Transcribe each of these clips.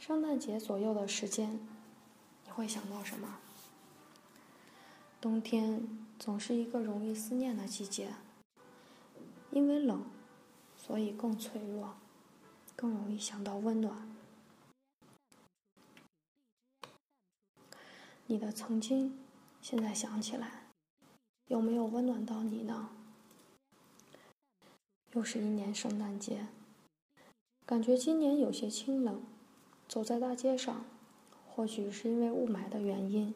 圣诞节左右的时间，你会想到什么？冬天总是一个容易思念的季节，因为冷，所以更脆弱，更容易想到温暖。你的曾经，现在想起来，有没有温暖到你呢？又是一年圣诞节，感觉今年有些清冷。走在大街上，或许是因为雾霾的原因，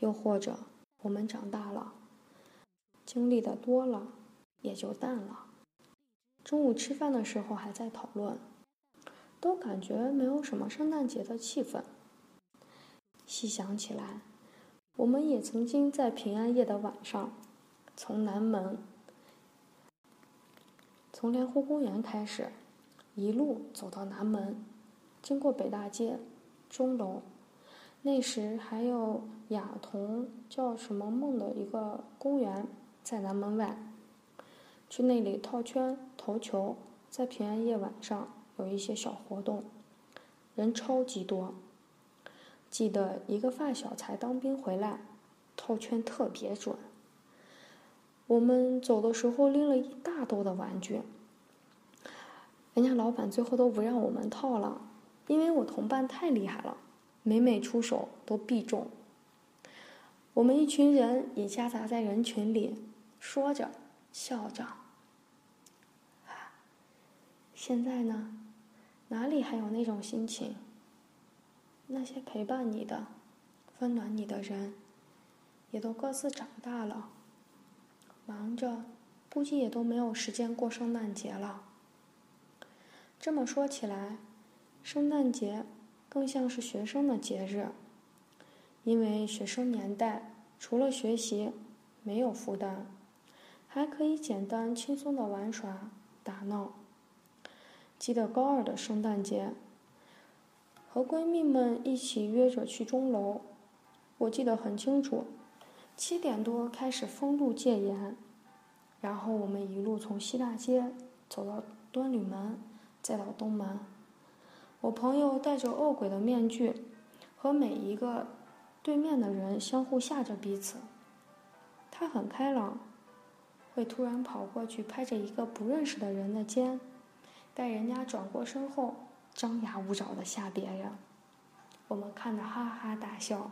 又或者我们长大了，经历的多了，也就淡了。中午吃饭的时候还在讨论，都感觉没有什么圣诞节的气氛。细想起来，我们也曾经在平安夜的晚上，从南门，从莲湖公园开始，一路走到南门，经过北大街、钟楼，那时还有雅童叫什么梦的一个公园在南门外，去那里套圈、投球，在平安夜晚上有一些小活动，人超级多。记得一个发小才当兵回来，套圈特别准。我们走的时候拎了一大兜的玩具，人家老板最后都不让我们套了，因为我同伴太厉害了，每每出手都必中。我们一群人也夹杂在人群里，说着笑着。现在呢，哪里还有那种心情？那些陪伴你的、温暖你的人，也都各自长大了，忙着，估计也都没有时间过圣诞节了。这么说起来，圣诞节更像是学生的节日，因为学生年代除了学习没有负担，还可以简单轻松的玩耍、打闹。记得高二的圣诞节。和闺蜜们一起约着去钟楼，我记得很清楚，七点多开始封路戒严，然后我们一路从西大街走到端旅门，再到东门。我朋友戴着恶鬼的面具，和每一个对面的人相互吓着彼此。他很开朗，会突然跑过去拍着一个不认识的人的肩，待人家转过身后。张牙舞爪的吓别人，我们看着哈哈大笑。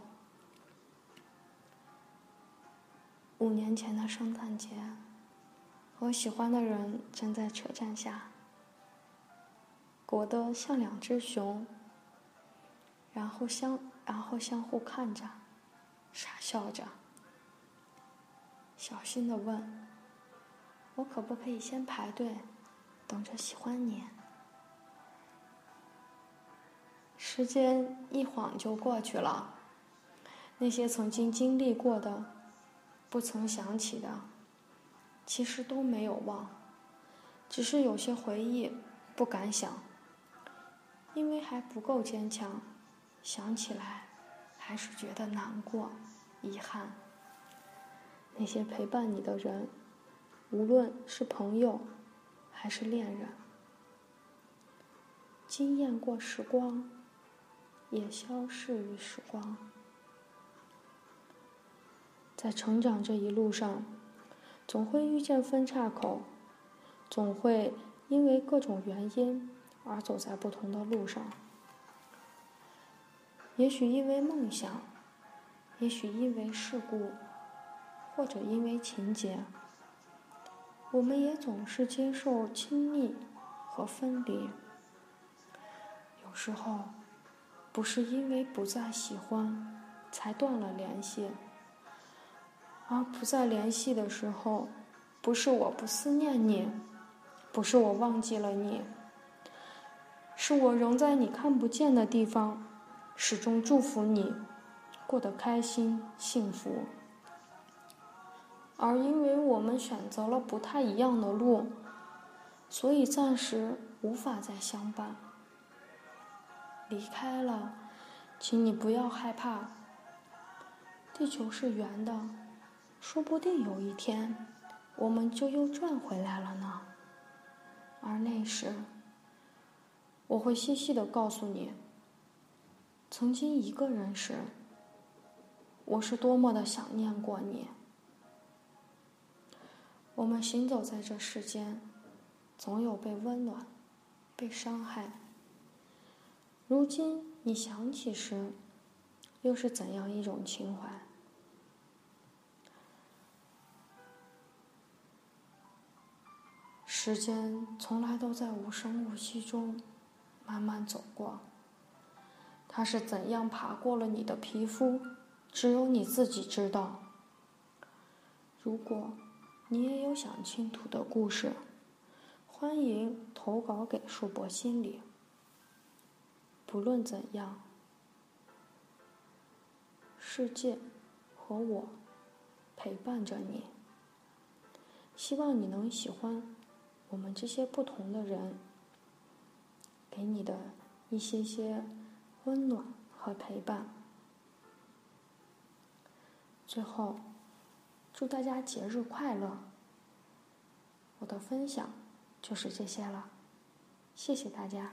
五年前的圣诞节，和喜欢的人站在车站下，裹得像两只熊，然后相然后相互看着，傻笑着，小心的问：“我可不可以先排队，等着喜欢你？”时间一晃就过去了，那些曾经经历过的、不曾想起的，其实都没有忘，只是有些回忆不敢想，因为还不够坚强，想起来还是觉得难过、遗憾。那些陪伴你的人，无论是朋友还是恋人，惊艳过时光。也消逝于时光。在成长这一路上，总会遇见分岔口，总会因为各种原因而走在不同的路上。也许因为梦想，也许因为事故，或者因为情节，我们也总是接受亲密和分离。有时候。不是因为不再喜欢才断了联系，而不再联系的时候，不是我不思念你，不是我忘记了你，是我仍在你看不见的地方，始终祝福你过得开心幸福。而因为我们选择了不太一样的路，所以暂时无法再相伴。离开了，请你不要害怕。地球是圆的，说不定有一天，我们就又转回来了呢。而那时，我会细细的告诉你，曾经一个人时，我是多么的想念过你。我们行走在这世间，总有被温暖、被伤害。如今你想起时，又是怎样一种情怀？时间从来都在无声无息中慢慢走过，它是怎样爬过了你的皮肤，只有你自己知道。如果你也有想倾吐的故事，欢迎投稿给树博心理。不论怎样，世界和我陪伴着你。希望你能喜欢。我们这些不同的人，给你的一些些温暖和陪伴。最后，祝大家节日快乐！我的分享就是这些了，谢谢大家。